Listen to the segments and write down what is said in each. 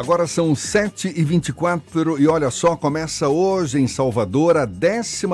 Agora são 7h24 e olha só, começa hoje em Salvador a 12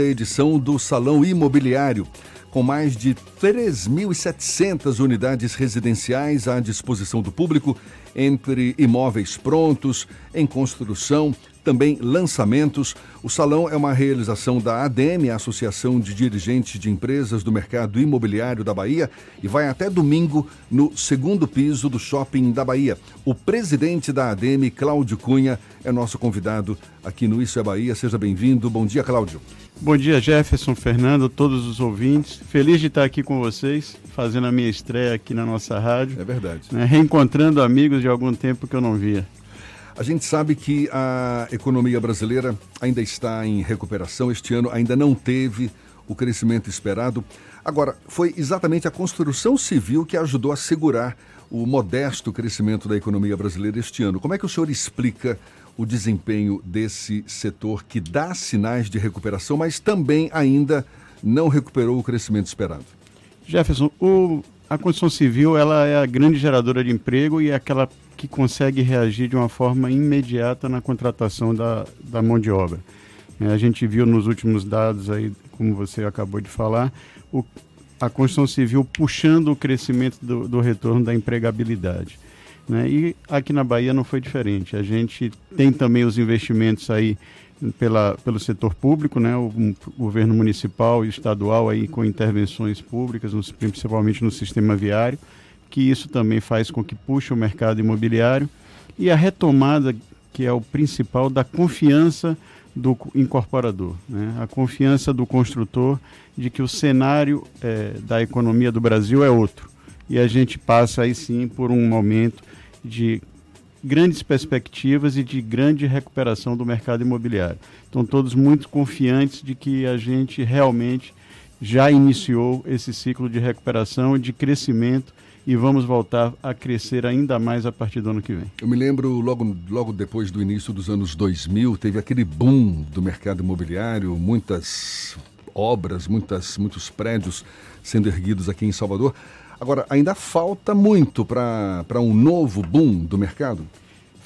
edição do Salão Imobiliário, com mais de 3.700 unidades residenciais à disposição do público, entre imóveis prontos, em construção, também lançamentos. O salão é uma realização da ADM, a Associação de Dirigentes de Empresas do Mercado Imobiliário da Bahia, e vai até domingo no segundo piso do Shopping da Bahia. O presidente da ADM, Cláudio Cunha, é nosso convidado aqui no Isso é Bahia. Seja bem-vindo. Bom dia, Cláudio. Bom dia, Jefferson, Fernando, todos os ouvintes. Feliz de estar aqui com vocês, fazendo a minha estreia aqui na nossa rádio. É verdade. Né, reencontrando amigos de algum tempo que eu não via. A gente sabe que a economia brasileira ainda está em recuperação. Este ano ainda não teve o crescimento esperado. Agora, foi exatamente a construção civil que ajudou a segurar o modesto crescimento da economia brasileira este ano. Como é que o senhor explica o desempenho desse setor que dá sinais de recuperação, mas também ainda não recuperou o crescimento esperado? Jefferson, o, a construção civil ela é a grande geradora de emprego e é aquela que consegue reagir de uma forma imediata na contratação da, da mão de obra. É, a gente viu nos últimos dados aí, como você acabou de falar, o, a construção civil puxando o crescimento do, do retorno da empregabilidade. Né? E aqui na Bahia não foi diferente. A gente tem também os investimentos aí pela, pelo setor público, né? o, o governo municipal e estadual aí com intervenções públicas, principalmente no sistema viário que isso também faz com que puxe o mercado imobiliário e a retomada, que é o principal, da confiança do incorporador, né? a confiança do construtor de que o cenário é, da economia do Brasil é outro. E a gente passa aí sim por um momento de grandes perspectivas e de grande recuperação do mercado imobiliário. Estão todos muito confiantes de que a gente realmente já iniciou esse ciclo de recuperação, de crescimento e vamos voltar a crescer ainda mais a partir do ano que vem. Eu me lembro logo, logo depois do início dos anos 2000, teve aquele boom do mercado imobiliário, muitas obras, muitas, muitos prédios sendo erguidos aqui em Salvador. Agora, ainda falta muito para um novo boom do mercado?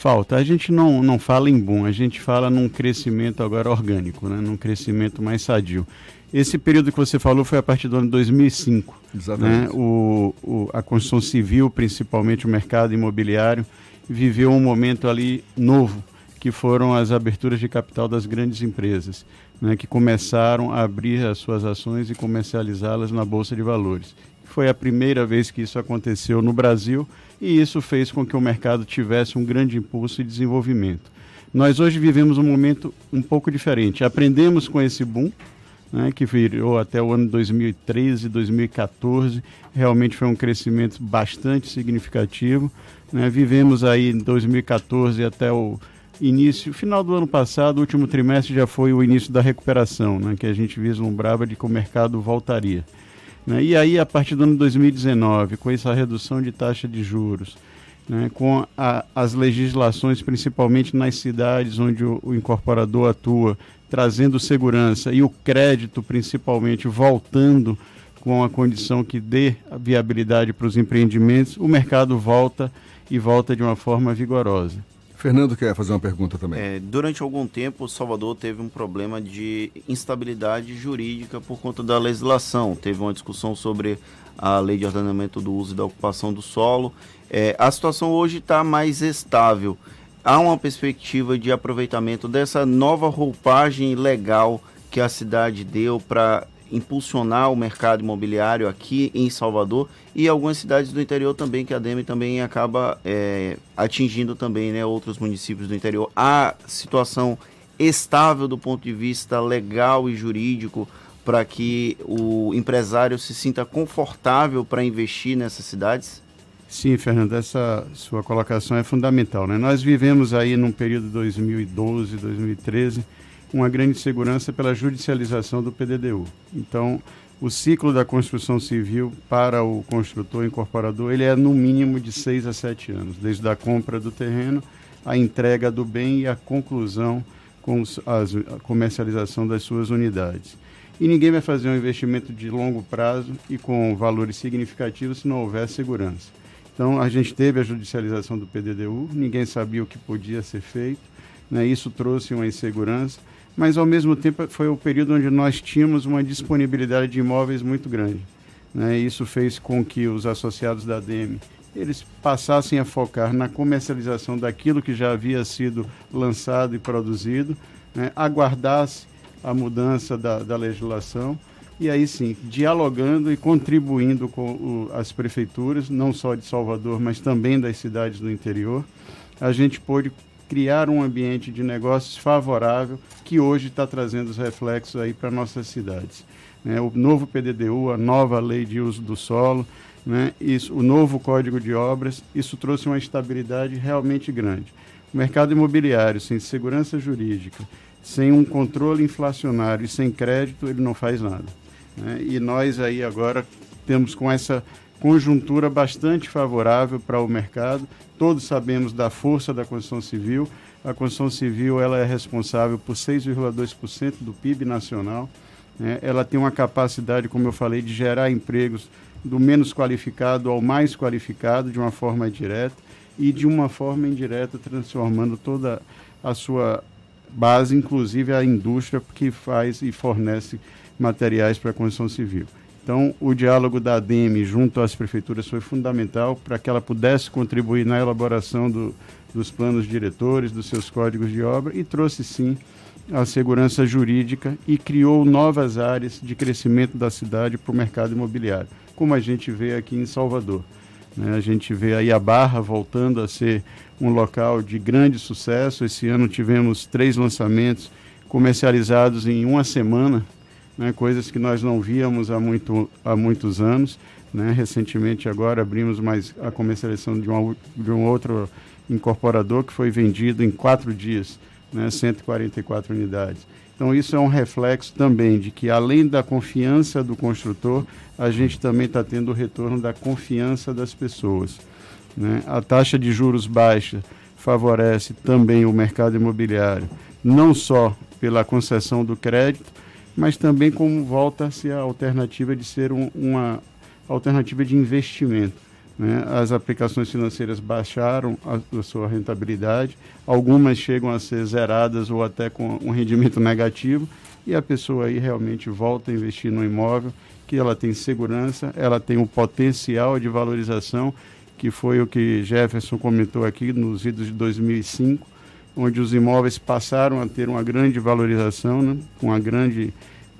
Falta. A gente não, não fala em boom, a gente fala num crescimento agora orgânico, né? num crescimento mais sadio. Esse período que você falou foi a partir do ano 2005. Exatamente. Né? O, o, a construção civil, principalmente o mercado imobiliário, viveu um momento ali novo, que foram as aberturas de capital das grandes empresas, né? que começaram a abrir as suas ações e comercializá-las na Bolsa de Valores. Foi a primeira vez que isso aconteceu no Brasil e isso fez com que o mercado tivesse um grande impulso e desenvolvimento. Nós hoje vivemos um momento um pouco diferente. Aprendemos com esse boom, né, que virou até o ano 2013, 2014. Realmente foi um crescimento bastante significativo. Né? Vivemos aí em 2014 até o início, final do ano passado, o último trimestre já foi o início da recuperação, né, que a gente vislumbrava de que o mercado voltaria. Né? E aí, a partir do ano 2019, com essa redução de taxa de juros, né, com a, as legislações, principalmente nas cidades onde o, o incorporador atua, trazendo segurança e o crédito principalmente voltando com a condição que dê viabilidade para os empreendimentos, o mercado volta e volta de uma forma vigorosa. Fernando quer fazer uma pergunta também. É, durante algum tempo, Salvador teve um problema de instabilidade jurídica por conta da legislação. Teve uma discussão sobre a lei de ordenamento do uso e da ocupação do solo. É, a situação hoje está mais estável há uma perspectiva de aproveitamento dessa nova roupagem legal que a cidade deu para impulsionar o mercado imobiliário aqui em Salvador e algumas cidades do interior também que a DEME também acaba é, atingindo também né, outros municípios do interior. A situação estável do ponto de vista legal e jurídico para que o empresário se sinta confortável para investir nessas cidades? Sim, Fernando, essa sua colocação é fundamental. Né? Nós vivemos aí num período 2012, 2013, uma grande segurança pela judicialização do PDDU. Então, o ciclo da construção civil para o construtor incorporador ele é no mínimo de seis a sete anos, desde a compra do terreno, a entrega do bem e a conclusão com as, a comercialização das suas unidades. E ninguém vai fazer um investimento de longo prazo e com valores significativos se não houver segurança. Então, a gente teve a judicialização do PDDU, ninguém sabia o que podia ser feito, né? isso trouxe uma insegurança, mas, ao mesmo tempo, foi o período onde nós tínhamos uma disponibilidade de imóveis muito grande. Né? Isso fez com que os associados da DEME eles passassem a focar na comercialização daquilo que já havia sido lançado e produzido, né? aguardasse a mudança da, da legislação e aí sim, dialogando e contribuindo com o, as prefeituras, não só de Salvador, mas também das cidades do interior, a gente pôde criar um ambiente de negócios favorável que hoje está trazendo os reflexos aí para nossas cidades. Né? O novo PDDU, a nova lei de uso do solo, né? isso, o novo Código de Obras, isso trouxe uma estabilidade realmente grande. O mercado imobiliário, sem segurança jurídica, sem um controle inflacionário e sem crédito, ele não faz nada. Né? E nós aí agora temos com essa conjuntura bastante favorável para o mercado. Todos sabemos da força da construção civil. A construção civil ela é responsável por 6,2% do PIB nacional. Né? Ela tem uma capacidade, como eu falei, de gerar empregos do menos qualificado ao mais qualificado de uma forma direta e de uma forma indireta transformando toda a sua base, inclusive a indústria que faz e fornece materiais para a construção civil. Então, o diálogo da ADEME junto às prefeituras foi fundamental para que ela pudesse contribuir na elaboração do, dos planos diretores, dos seus códigos de obra e trouxe sim a segurança jurídica e criou novas áreas de crescimento da cidade para o mercado imobiliário, como a gente vê aqui em Salvador. Né? A gente vê aí a Barra voltando a ser um local de grande sucesso. Esse ano tivemos três lançamentos comercializados em uma semana, né? coisas que nós não víamos há, muito, há muitos anos. Né? Recentemente agora abrimos mais a comercialização de, uma, de um outro incorporador que foi vendido em quatro dias, né? 144 unidades. Então, isso é um reflexo também de que, além da confiança do construtor, a gente também está tendo o retorno da confiança das pessoas. Né? A taxa de juros baixa favorece também o mercado imobiliário, não só pela concessão do crédito, mas também como volta-se a alternativa de ser um, uma alternativa de investimento. Né? As aplicações financeiras baixaram a, a, sua rentabilidade, algumas chegam a ser zeradas ou até com um rendimento negativo, e a pessoa aí realmente volta a investir no imóvel, que ela tem segurança, ela tem um potencial de valorização, que foi o que Jefferson comentou aqui nos idos de 2005, onde os imóveis passaram a ter uma grande valorização, né? com uma grande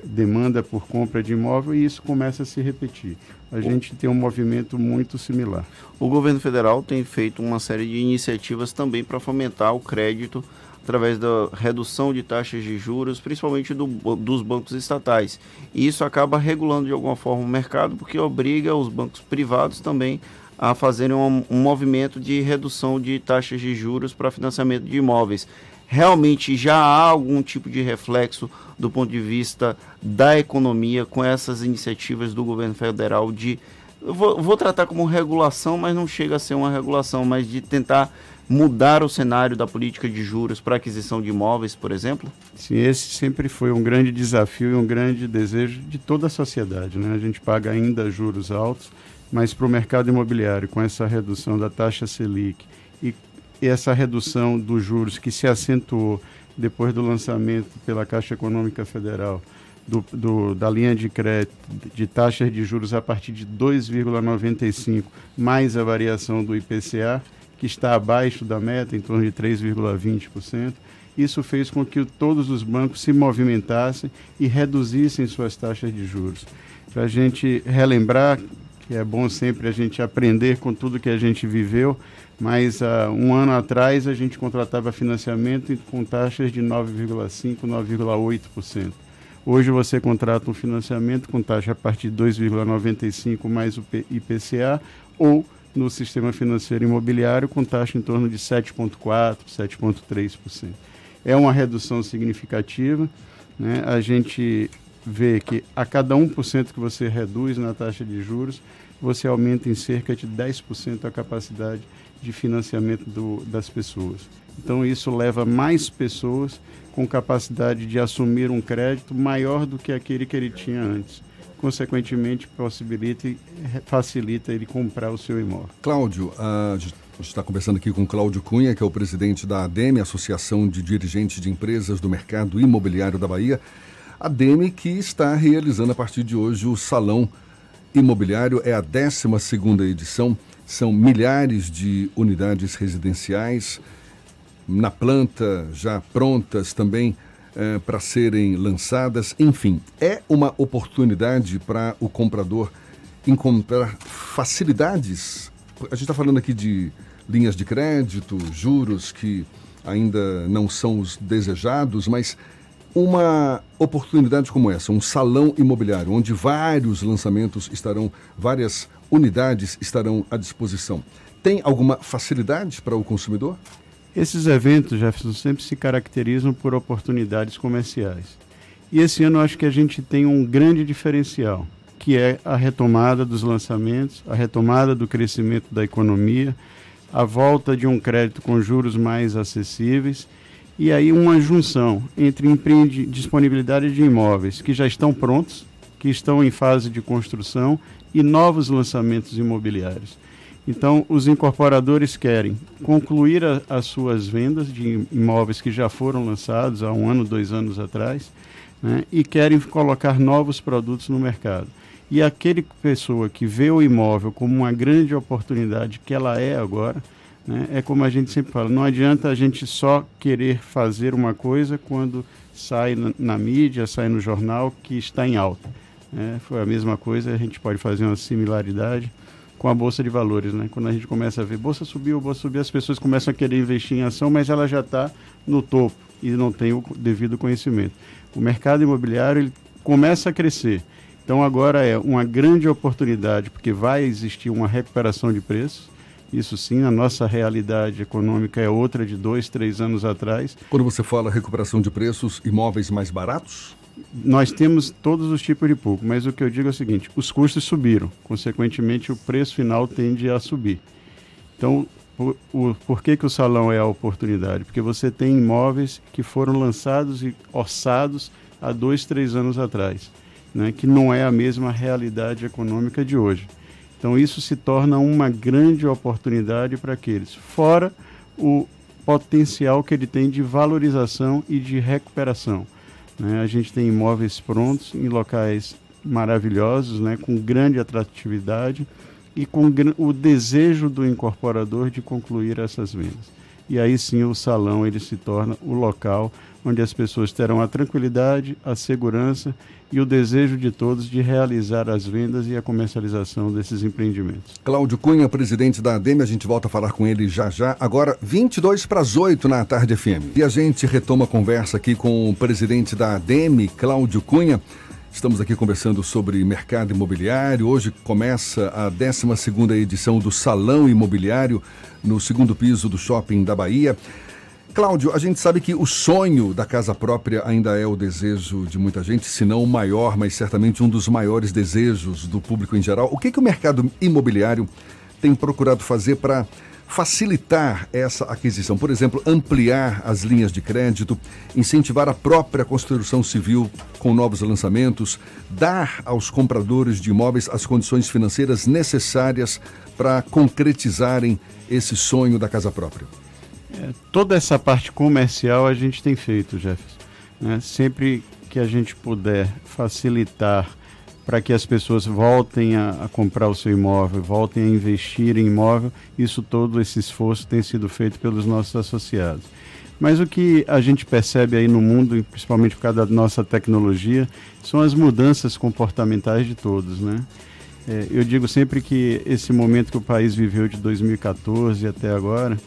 demanda por compra de imóvel e isso começa a se repetir. A gente tem um movimento muito similar. O governo federal tem feito uma série de iniciativas também para fomentar o crédito através da redução de taxas de juros, principalmente do, dos bancos estatais. E isso acaba regulando de alguma forma o mercado, porque obriga os bancos privados também a fazerem um, um movimento de redução de taxas de juros para financiamento de imóveis realmente já há algum tipo de reflexo do ponto de vista da economia com essas iniciativas do governo federal de vou, vou, tratar como regulação, mas não chega a ser uma regulação, mas de tentar mudar o cenário da política de juros para aquisição de imóveis, por exemplo? Sim, esse sempre foi um grande desafio e um grande desejo de toda a sociedade. Né? A gente paga ainda juros altos, mas para o mercado imobiliário, com essa redução da taxa Selic e e essa redução dos juros que se acentuou depois do lançamento pela Caixa Econômica Federal do, do, da linha de crédito de taxas de juros a partir de 2,95 mais a variação do IPCA, que está abaixo da meta, em torno de 3,20%. Isso fez com que todos os bancos se movimentassem e reduzissem suas taxas de juros. Para a gente relembrar, que é bom sempre a gente aprender com tudo que a gente viveu, mas uh, um ano atrás a gente contratava financiamento com taxas de 9,5%, 9,8%. Hoje você contrata um financiamento com taxa a partir de 2,95% mais o IPCA ou no sistema financeiro imobiliário com taxa em torno de 7,4%, 7,3%. É uma redução significativa. Né? A gente vê que a cada 1% que você reduz na taxa de juros, você aumenta em cerca de 10% a capacidade de financiamento do, das pessoas. Então, isso leva mais pessoas com capacidade de assumir um crédito maior do que aquele que ele tinha antes. consequentemente possibilita e facilita ele comprar o seu imóvel. Cláudio, a gente está conversando aqui com Cláudio Cunha, que é o presidente da ADEME, Associação de Dirigentes de Empresas do Mercado Imobiliário da Bahia. A ADEME que está realizando a partir de hoje o Salão Imobiliário, é a 12 edição, são milhares de unidades residenciais na planta, já prontas também é, para serem lançadas. Enfim, é uma oportunidade para o comprador encontrar facilidades. A gente está falando aqui de linhas de crédito, juros que ainda não são os desejados, mas uma oportunidade como essa, um salão imobiliário, onde vários lançamentos estarão, várias unidades estarão à disposição. Tem alguma facilidade para o consumidor? Esses eventos, Jefferson, sempre se caracterizam por oportunidades comerciais. E esse ano acho que a gente tem um grande diferencial, que é a retomada dos lançamentos, a retomada do crescimento da economia, a volta de um crédito com juros mais acessíveis e aí uma junção entre empreende, disponibilidade de imóveis que já estão prontos, que estão em fase de construção e novos lançamentos imobiliários. Então, os incorporadores querem concluir a, as suas vendas de imóveis que já foram lançados há um ano, dois anos atrás, né, e querem colocar novos produtos no mercado. E aquele pessoa que vê o imóvel como uma grande oportunidade, que ela é agora, né, é como a gente sempre fala: não adianta a gente só querer fazer uma coisa quando sai na, na mídia, sai no jornal que está em alta. Né. foi a mesma coisa, a gente pode fazer uma similaridade com a bolsa de valores, né? Quando a gente começa a ver bolsa subiu, bolsa subiu, as pessoas começam a querer investir em ação, mas ela já está no topo e não tem o devido conhecimento. O mercado imobiliário ele começa a crescer. Então agora é uma grande oportunidade, porque vai existir uma recuperação de preços. Isso sim, a nossa realidade econômica é outra de dois, três anos atrás. Quando você fala recuperação de preços, imóveis mais baratos? nós temos todos os tipos de público, mas o que eu digo é o seguinte: os custos subiram, consequentemente, o preço final tende a subir. Então, o, o, por que, que o salão é a oportunidade? Porque você tem imóveis que foram lançados e orçados há dois, três anos atrás, né, que não é a mesma realidade econômica de hoje. Então, isso se torna uma grande oportunidade para aqueles, fora o potencial que ele tem de valorização e de recuperação. Né? A gente tem imóveis prontos em locais maravilhosos, né? com grande atratividade e com o desejo do incorporador de concluir essas vendas. E aí sim o salão ele se torna o local onde as pessoas terão a tranquilidade, a segurança e o desejo de todos de realizar as vendas e a comercialização desses empreendimentos. Cláudio Cunha, presidente da ADEME, a gente volta a falar com ele já já. Agora, 22 para as 8 na tarde FM. E a gente retoma a conversa aqui com o presidente da ADEME, Cláudio Cunha. Estamos aqui conversando sobre mercado imobiliário. Hoje começa a 12 edição do Salão Imobiliário no segundo piso do Shopping da Bahia. Cláudio, a gente sabe que o sonho da casa própria ainda é o desejo de muita gente, se não o maior, mas certamente um dos maiores desejos do público em geral. O que, que o mercado imobiliário tem procurado fazer para facilitar essa aquisição? Por exemplo, ampliar as linhas de crédito, incentivar a própria construção civil com novos lançamentos, dar aos compradores de imóveis as condições financeiras necessárias para concretizarem esse sonho da casa própria. Toda essa parte comercial a gente tem feito, Jefferson. Né? Sempre que a gente puder facilitar para que as pessoas voltem a, a, comprar o seu imóvel, voltem a investir em imóvel, isso todo esse esforço tem sido feito pelos nossos associados. Mas o que a gente percebe aí no mundo, principalmente por causa da nossa tecnologia, são as mudanças comportamentais de todos, né? É, eu digo sempre que esse momento que o país viveu de 2014 até agora,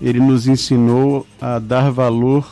ele nos ensinou a dar valor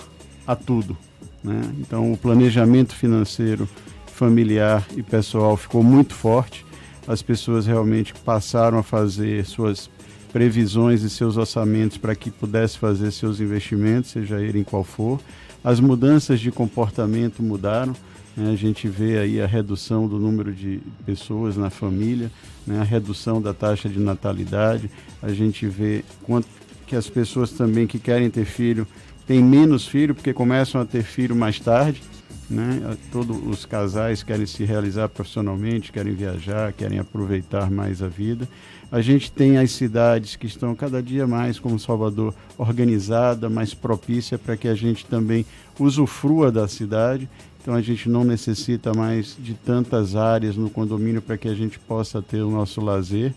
a tudo. Né? Então, o planejamento financeiro familiar e pessoal ficou muito forte. As pessoas realmente passaram a fazer suas previsões e seus orçamentos para que pudesse fazer seus investimentos, seja ele em qual for. As mudanças de comportamento mudaram. Né? A gente vê aí a redução do número de pessoas na família, né? a redução da taxa de natalidade. A gente vê quanto que as pessoas também que querem ter filho têm menos filho porque começam a ter filho mais tarde. né? Todos os casais querem se realizar profissionalmente, querem viajar, querem aproveitar mais a vida. A gente tem as cidades que estão cada dia mais, como Salvador, organizada, mais propícia para que a gente também usufrua da cidade. Então a gente não necessita mais de tantas áreas no condomínio para que a gente possa ter o nosso lazer.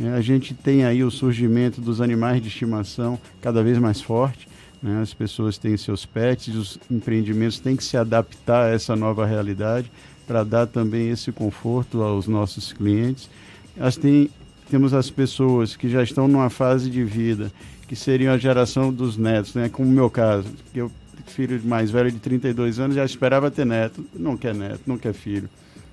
É, a gente tem aí o surgimento dos animais de estimação cada vez mais forte. Né? As pessoas têm seus pets, os empreendimentos têm que se adaptar a essa nova realidade para dar também esse conforto aos nossos clientes. As tem, temos as pessoas que já estão numa fase de vida que seriam a geração dos netos, né? como o meu caso, que eu filho mais velho de 32 anos já esperava ter neto, não quer neto, não quer filho,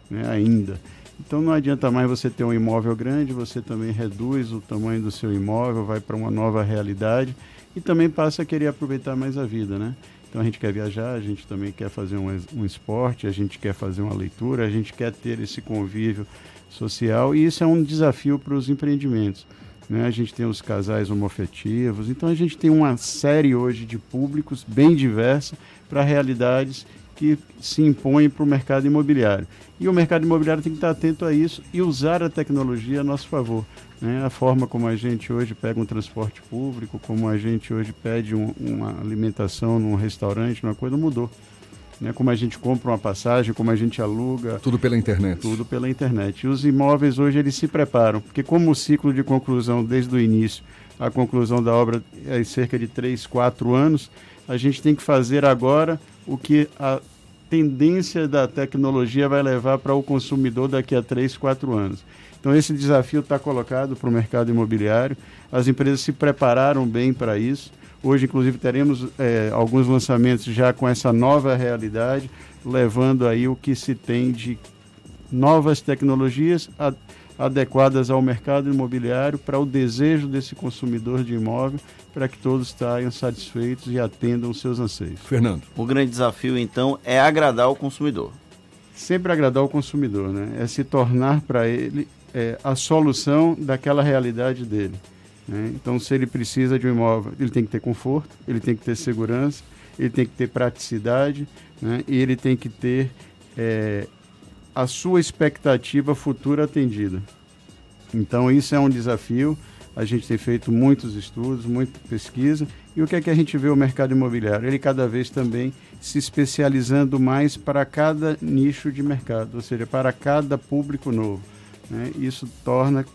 né? ainda. Então não adianta mais você ter um imóvel grande, você também reduz o tamanho do seu imóvel, vai para uma nova realidade e também passa a querer aproveitar mais a vida, né? Então a gente quer viajar, a gente também quer fazer um, um esporte, a gente quer fazer uma leitura, a gente quer ter esse convívio social e isso é um desafio para os empreendimentos. Né? A gente tem os casais homoafetivos, então a gente tem uma série hoje de públicos bem diversa para realidades que se impõem para o mercado imobiliário. E o mercado imobiliário tem que estar atento a isso e usar a tecnologia a nosso favor. Né? A forma como a gente hoje pega um transporte público, como a gente hoje pede um, uma alimentação num restaurante, uma coisa mudou. Né? Como a gente compra uma passagem, como a gente aluga. Tudo pela internet. Tudo pela internet. E os imóveis hoje eles se preparam, porque como o ciclo de conclusão desde o início, a conclusão da obra é cerca de 3, 4 anos, a gente tem que fazer agora o que a tendência da tecnologia vai levar para o consumidor daqui a 3, 4 anos. Então, esse desafio está colocado para o mercado imobiliário. As empresas se prepararam bem para isso. Hoje, inclusive, teremos é, alguns lançamentos já com essa nova realidade, levando aí o que se tem de novas tecnologias a, adequadas ao mercado imobiliário para o desejo desse consumidor de imóvel, para que todos saiam satisfeitos e atendam os seus anseios. Fernando. O grande desafio, então, é agradar o consumidor. Sempre agradar o consumidor, né? É se tornar para ele é, a solução daquela realidade dele. Né? Então, se ele precisa de um imóvel, ele tem que ter conforto, ele tem que ter segurança, ele tem que ter praticidade né? e ele tem que ter é, a sua expectativa futura atendida. Então, isso é um desafio. A gente tem feito muitos estudos, muita pesquisa. E o que é que a gente vê o mercado imobiliário? Ele cada vez também se especializando mais para cada nicho de mercado, ou seja, para cada público novo. Né? Isso torna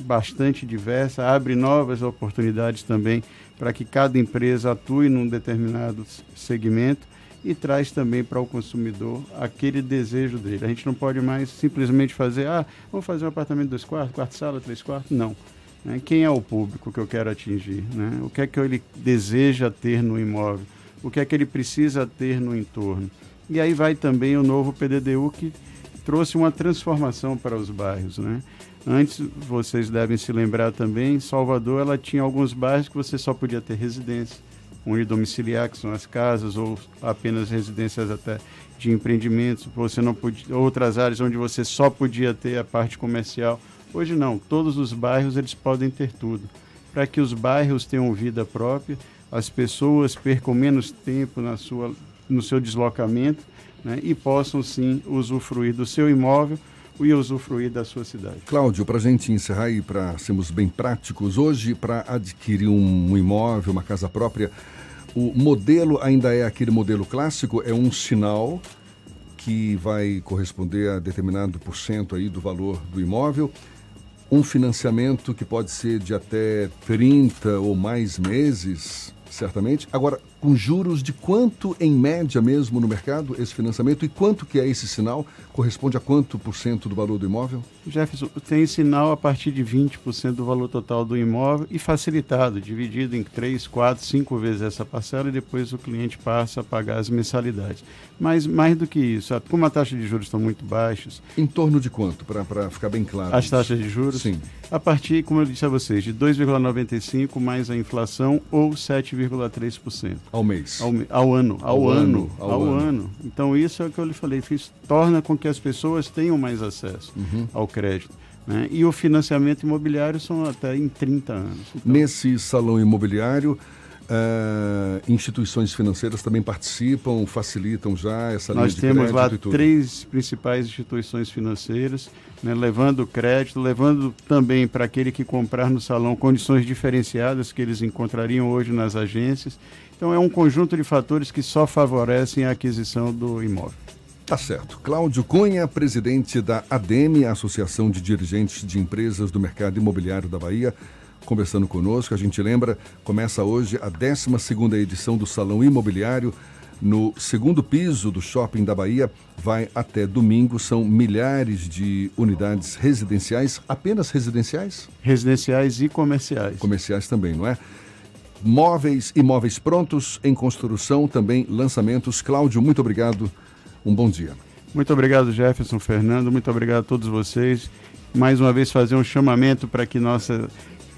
bastante diversa, abre novas oportunidades também para que cada empresa atue num determinado segmento e traz também para o consumidor aquele desejo dele. A gente não pode mais simplesmente fazer, ah, vamos fazer um apartamento dois quartos, quarto sala, três quartos. Não. Né? Quem é o público que eu quero atingir? Né? O que é que ele deseja ter no imóvel? O que é que ele precisa ter no entorno? E aí vai também o novo PDDU que trouxe uma transformação para os bairros, né? Antes, vocês devem se lembrar também, Salvador ela tinha alguns bairros que você só podia ter residência, unidomiciliar, que são as casas, ou apenas residências até de empreendimentos, você não podia, outras áreas onde você só podia ter a parte comercial. Hoje não, todos os bairros eles podem ter tudo. Para que os bairros tenham vida própria, as pessoas percam menos tempo na sua, no seu deslocamento né, e possam sim usufruir do seu imóvel e usufruir da sua cidade. Cláudio, para a gente encerrar e para sermos bem práticos, hoje, para adquirir um imóvel, uma casa própria, o modelo ainda é aquele modelo clássico? É um sinal que vai corresponder a determinado por cento aí do valor do imóvel? Um financiamento que pode ser de até 30 ou mais meses? Certamente. Agora, com juros de quanto em média mesmo no mercado esse financiamento e quanto que é esse sinal? Corresponde a quanto por cento do valor do imóvel? Jefferson, tem sinal a partir de 20% do valor total do imóvel e facilitado, dividido em 3, 4, 5 vezes essa parcela e depois o cliente passa a pagar as mensalidades. Mas mais do que isso, como a taxa de juros estão muito baixas... Em torno de quanto, para ficar bem claro? As taxas de juros? Sim. A partir, como eu disse a vocês, de 2,95 mais a inflação ou 7,3%. Ao mês? Ao, ao ano. Ao, ao ano, ano. Ao, ao ano. ano. Então isso é o que eu lhe falei, isso torna com que as pessoas tenham mais acesso uhum. ao crédito. Né? E o financiamento imobiliário são até em 30 anos. Então... Nesse salão imobiliário, Uh, instituições financeiras também participam, facilitam já essa Nós linha temos lá três principais instituições financeiras, né, levando crédito, levando também para aquele que comprar no salão condições diferenciadas que eles encontrariam hoje nas agências. Então é um conjunto de fatores que só favorecem a aquisição do imóvel. Tá certo. Cláudio Cunha, presidente da ADEME, Associação de Dirigentes de Empresas do Mercado Imobiliário da Bahia conversando conosco. A gente lembra, começa hoje a 12 edição do Salão Imobiliário no segundo piso do Shopping da Bahia. Vai até domingo, são milhares de unidades residenciais, apenas residenciais? Residenciais e comerciais. Comerciais também, não é? Móveis e móveis prontos em construção, também lançamentos. Cláudio, muito obrigado. Um bom dia. Muito obrigado, Jefferson, Fernando. Muito obrigado a todos vocês. Mais uma vez fazer um chamamento para que nossa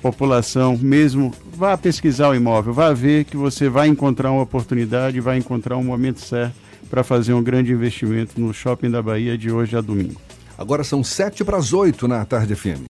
população mesmo vá pesquisar o imóvel, vá ver que você vai encontrar uma oportunidade, vai encontrar um momento certo para fazer um grande investimento no shopping da Bahia de hoje a domingo. Agora são sete para as oito na tarde FM.